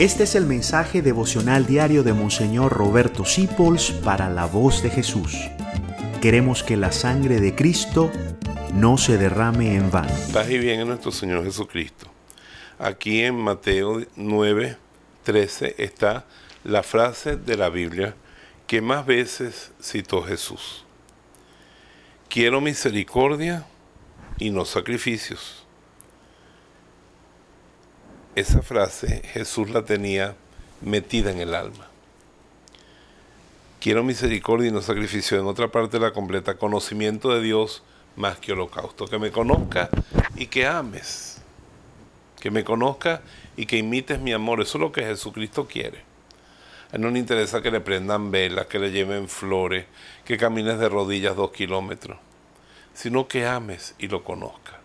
Este es el mensaje devocional diario de Monseñor Roberto Sipols para la voz de Jesús. Queremos que la sangre de Cristo no se derrame en vano. Paz y bien en nuestro Señor Jesucristo. Aquí en Mateo 9, 13 está la frase de la Biblia que más veces citó Jesús. Quiero misericordia y no sacrificios esa frase Jesús la tenía metida en el alma. Quiero misericordia y no sacrificio. En otra parte la completa, conocimiento de Dios más que holocausto. Que me conozca y que ames. Que me conozca y que imites mi amor. Eso es lo que Jesucristo quiere. A él no le interesa que le prendan velas, que le lleven flores, que camines de rodillas dos kilómetros, sino que ames y lo conozca.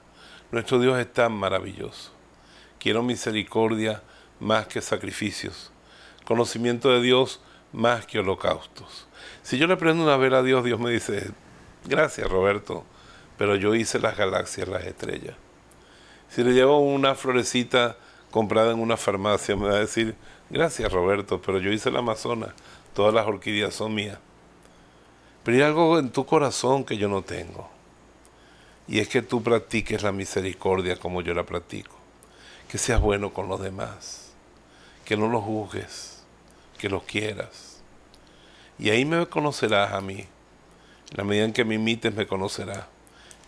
Nuestro Dios es tan maravilloso Quiero misericordia más que sacrificios, conocimiento de Dios más que holocaustos. Si yo le prendo una vela a Dios, Dios me dice, gracias Roberto, pero yo hice las galaxias, las estrellas. Si le llevo una florecita comprada en una farmacia, me va a decir, gracias Roberto, pero yo hice la Amazona, todas las orquídeas son mías. Pero hay algo en tu corazón que yo no tengo. Y es que tú practiques la misericordia como yo la practico que seas bueno con los demás, que no los juzgues, que los quieras. Y ahí me conocerás a mí. En la medida en que me imites me conocerás.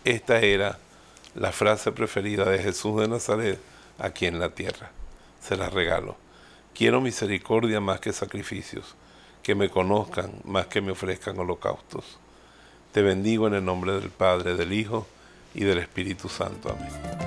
Esta era la frase preferida de Jesús de Nazaret aquí en la tierra. Se la regalo. Quiero misericordia más que sacrificios, que me conozcan más que me ofrezcan holocaustos. Te bendigo en el nombre del Padre, del Hijo y del Espíritu Santo. Amén.